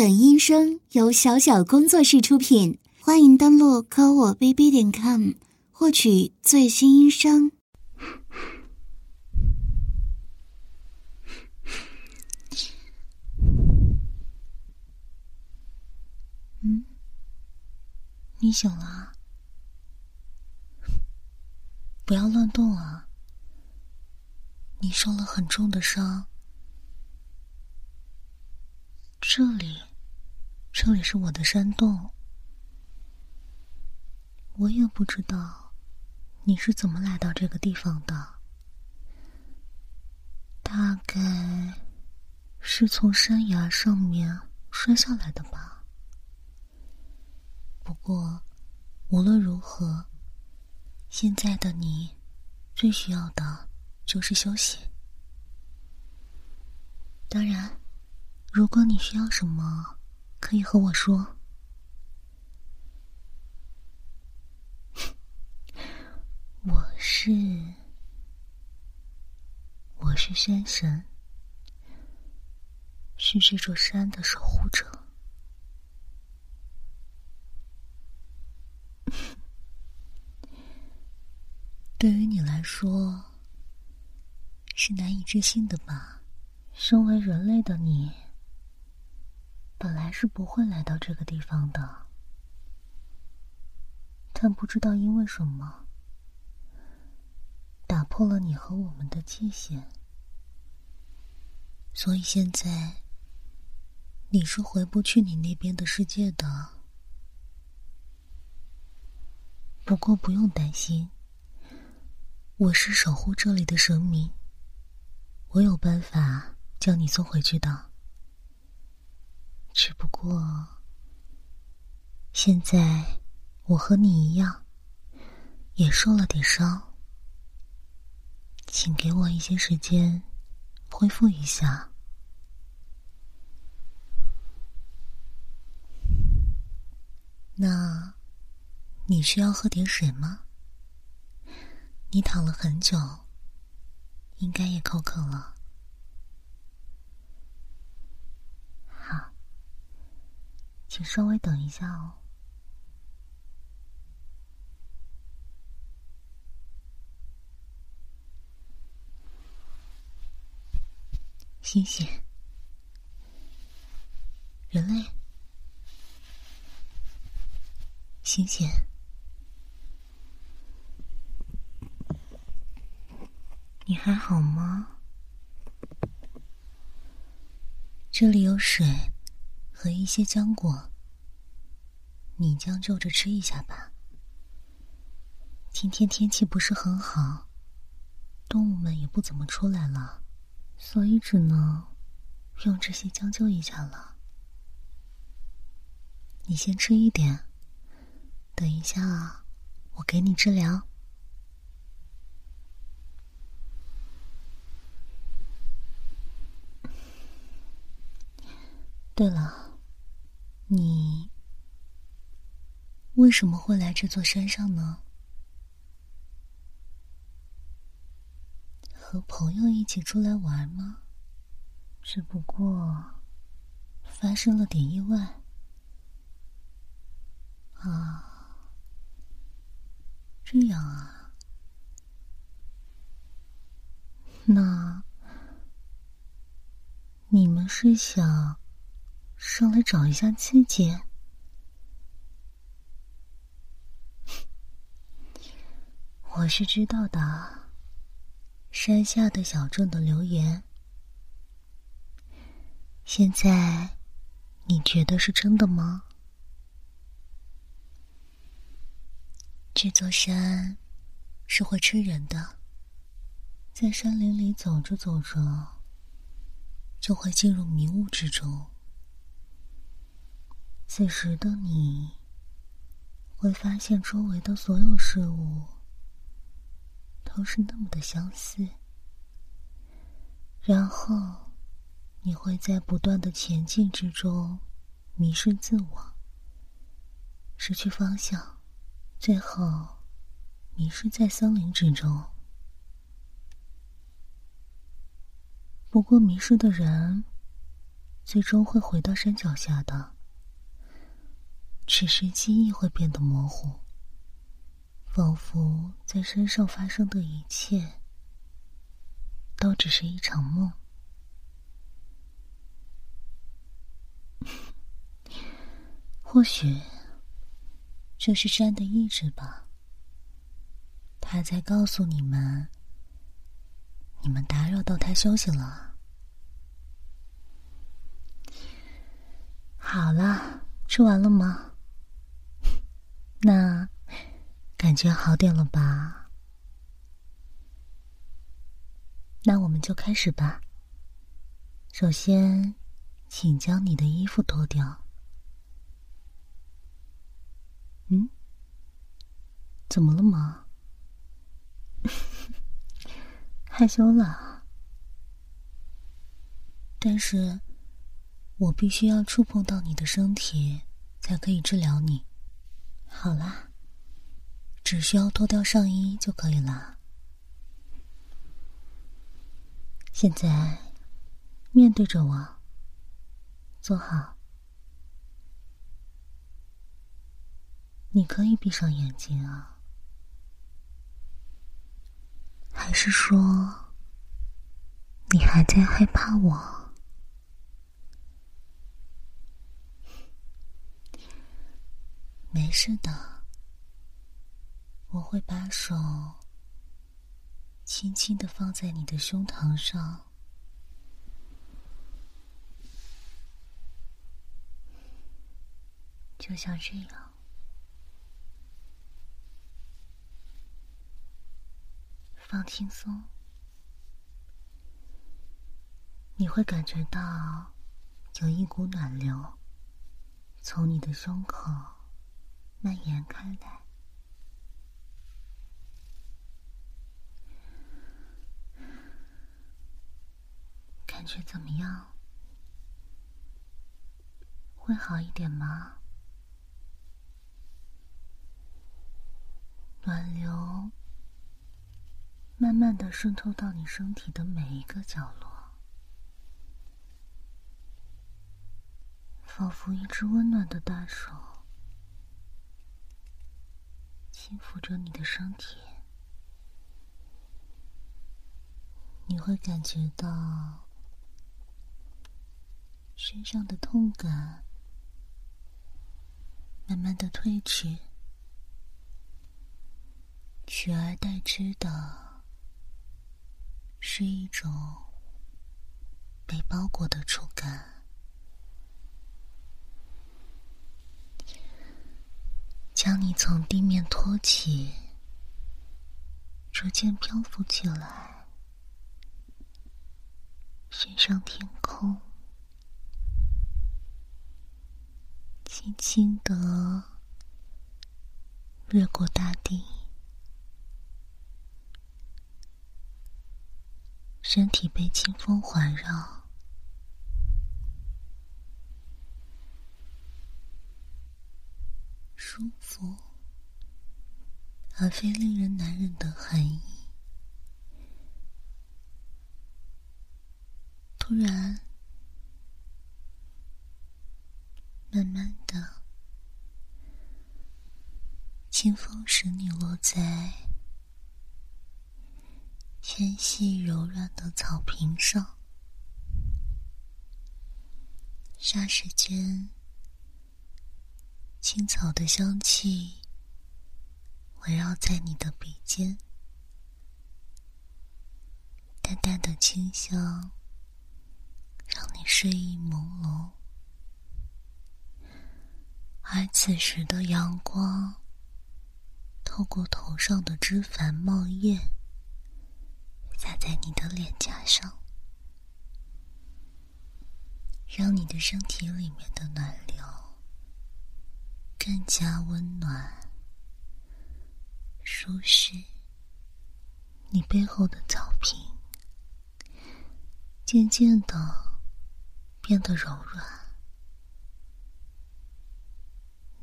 本音声由小小工作室出品，欢迎登录科我 bb 点 com 获取最新音声。嗯，你醒了？不要乱动啊！你受了很重的伤，这里。这里是我的山洞，我也不知道你是怎么来到这个地方的，大概是从山崖上面摔下来的吧。不过无论如何，现在的你最需要的就是休息。当然，如果你需要什么。可以和我说，我是我是山神，是这座山的守护者。对于你来说，是难以置信的吧？身为人类的你。本来是不会来到这个地方的，但不知道因为什么，打破了你和我们的界限，所以现在你是回不去你那边的世界的。不过不用担心，我是守护这里的神明，我有办法将你送回去的。只不过，现在我和你一样，也受了点伤，请给我一些时间恢复一下。那，你需要喝点水吗？你躺了很久，应该也口渴了。请稍微等一下哦。星星，人类，星星，你还好吗？这里有水。和一些浆果，你将就着吃一下吧。今天天气不是很好，动物们也不怎么出来了，所以只能用这些将就一下了。你先吃一点，等一下我给你治疗。对了。你为什么会来这座山上呢？和朋友一起出来玩吗？只不过发生了点意外啊，这样啊？那你们是想？上来找一下刺激。我是知道的，山下的小镇的留言。现在，你觉得是真的吗？这座山是会吃人的，在山林里走着走着，就会进入迷雾之中。此时的你，会发现周围的所有事物都是那么的相似，然后你会在不断的前进之中迷失自我，失去方向，最后迷失在森林之中。不过，迷失的人最终会回到山脚下的。此时记忆会变得模糊，仿佛在山上发生的一切都只是一场梦。或许，这是山的意志吧。他在告诉你们，你们打扰到他休息了。好了，吃完了吗？那感觉好点了吧？那我们就开始吧。首先，请将你的衣服脱掉。嗯，怎么了吗？害羞了？但是，我必须要触碰到你的身体，才可以治疗你。好啦，只需要脱掉上衣就可以了。现在，面对着我，坐好。你可以闭上眼睛啊，还是说你还在害怕我？没事的，我会把手轻轻的放在你的胸膛上，就像这样。放轻松，你会感觉到有一股暖流从你的胸口蔓延开来，感觉怎么样？会好一点吗？暖流。慢慢的渗透到你身体的每一个角落，仿佛一只温暖的大手轻抚着你的身体，你会感觉到身上的痛感慢慢的褪去，取而代之的。是一种被包裹的触感，将你从地面托起，逐渐漂浮起来，升上天空，轻轻的掠过大地。身体被清风环绕，舒服而非令人难忍的寒意。突然，慢慢的，清风使你落在。纤细柔软的草坪上，霎时间，青草的香气围绕在你的鼻尖，淡淡的清香让你睡意朦胧。而此时的阳光透过头上的枝繁茂叶。洒在你的脸颊上，让你的身体里面的暖流更加温暖、舒适。你背后的草坪渐渐的变得柔软，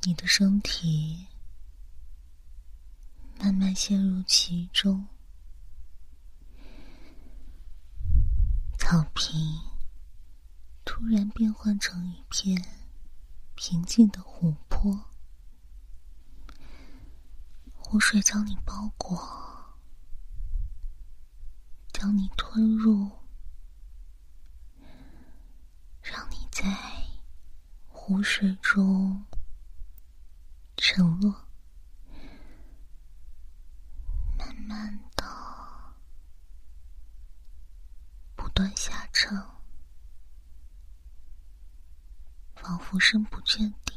你的身体慢慢陷入其中。草坪突然变换成一片平静的湖泊，湖水将你包裹，将你吞入，让你在湖水中沉落，慢慢的不断下沉。深不见底，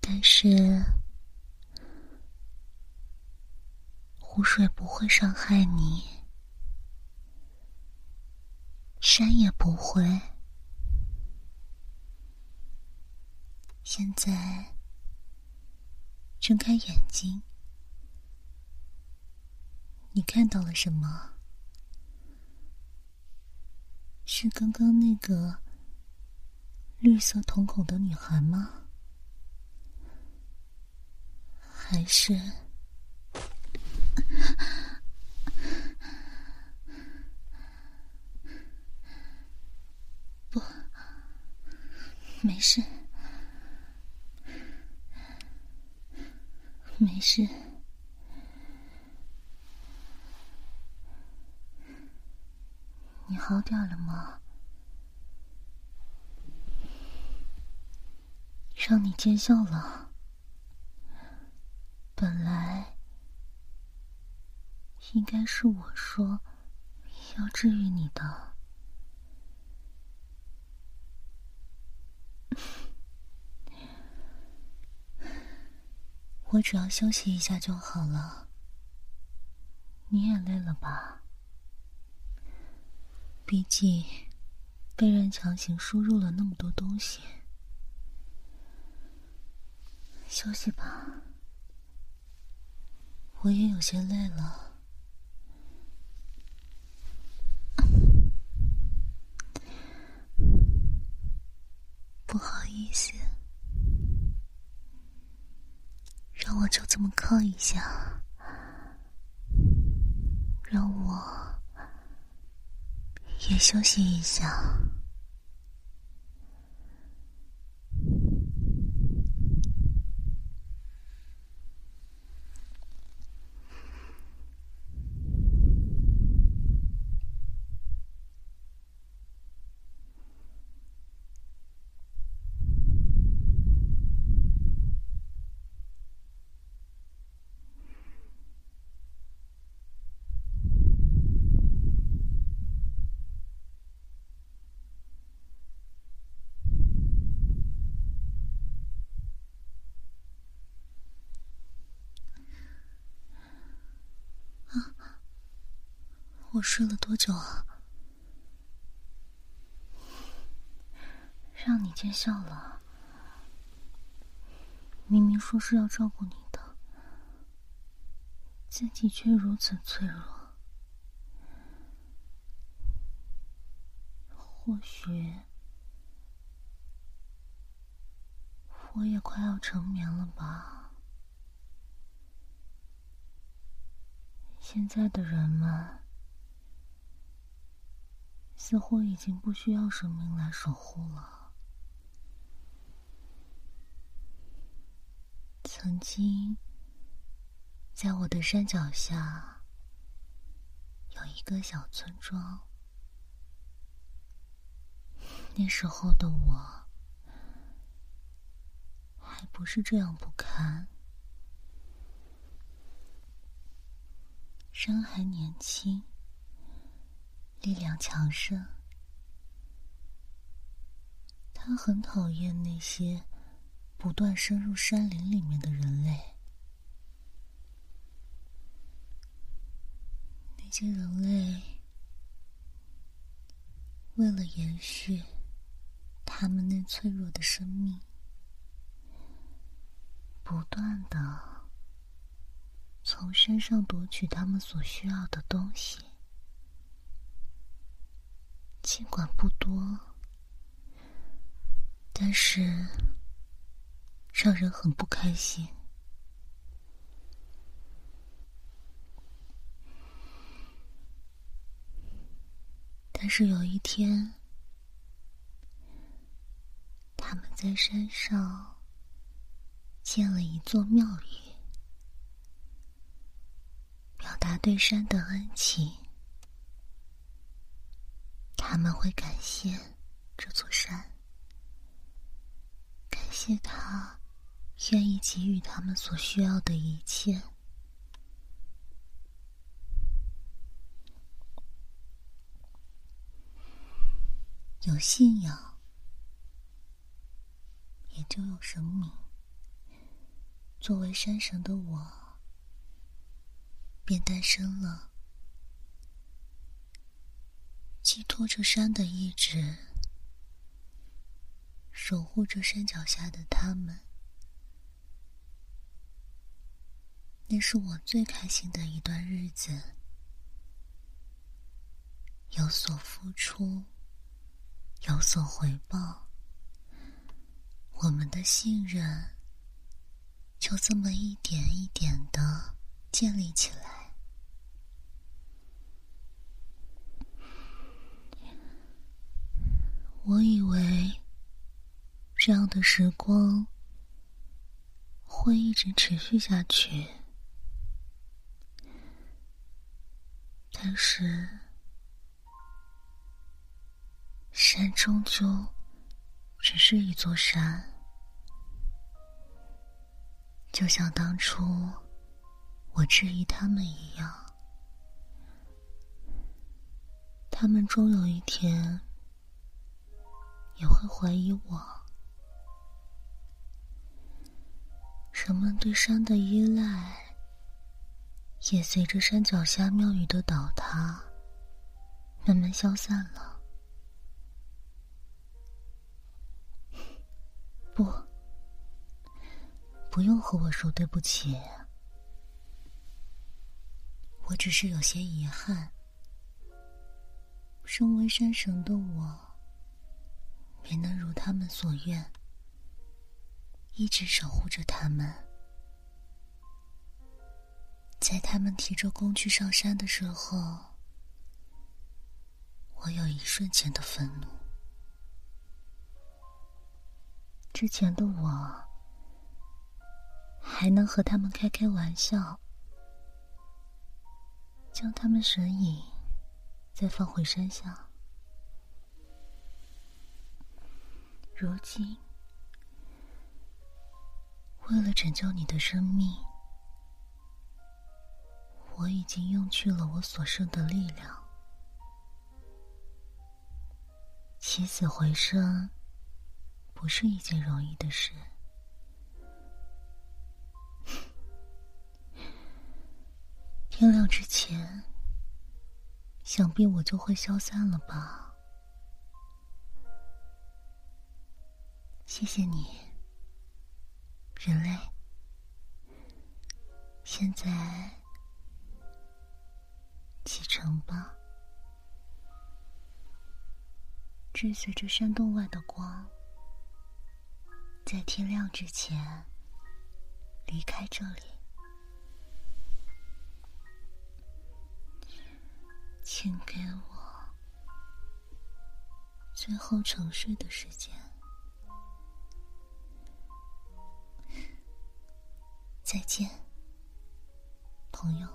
但是湖水不会伤害你，山也不会。现在睁开眼睛。你看到了什么？是刚刚那个绿色瞳孔的女孩吗？还是不？没事，没事。你好点了吗？让你见笑了。本来应该是我说要治愈你的，我只要休息一下就好了。你也累了吧？毕竟，被人强行输入了那么多东西，休息吧。我也有些累了，不好意思，让我就这么靠一下，让我。也休息一下。我睡了多久啊？让你见笑了。明明说是要照顾你的，自己却如此脆弱。或许我也快要成眠了吧？现在的人们。似乎已经不需要生命来守护了。曾经，在我的山脚下有一个小村庄，那时候的我还不是这样不堪，山还年轻。力量强盛，他很讨厌那些不断深入山林里面的人类。那些人类为了延续他们那脆弱的生命，不断的从山上夺取他们所需要的东西。尽管不多但是让人很不开心。但是有一天他们在山上建了一座庙宇表达对山的恩情。他们会感谢这座山，感谢他愿意给予他们所需要的一切。有信仰，也就有生命。作为山神的我，便诞生了，寄托着山的意志，守护着山脚下的他们。那是我最开心的一段日子，有所付出。有所回报，我们的信任就这么一点一点的建立起来。我以为这样的时光会一直持续下去，但是。山终究只是一座山，就像当初我质疑他们一样，他们终有一天也会怀疑我。人们对山的依赖，也随着山脚下庙宇的倒塌，慢慢消散了。不，不用和我说对不起。我只是有些遗憾。身为山神的我，没能如他们所愿，一直守护着他们。在他们提着工具上山的时候，我有一瞬间的愤怒。之前的我还能和他们开开玩笑，将他们神隐，再放回山下。如今，为了拯救你的生命，我已经用去了我所剩的力量，起死回生。不是一件容易的事。天亮之前，想必我就会消散了吧？谢谢你，人类。现在启程吧，追随着山洞外的光。在天亮之前离开这里，请给我最后沉睡的时间。再见，朋友。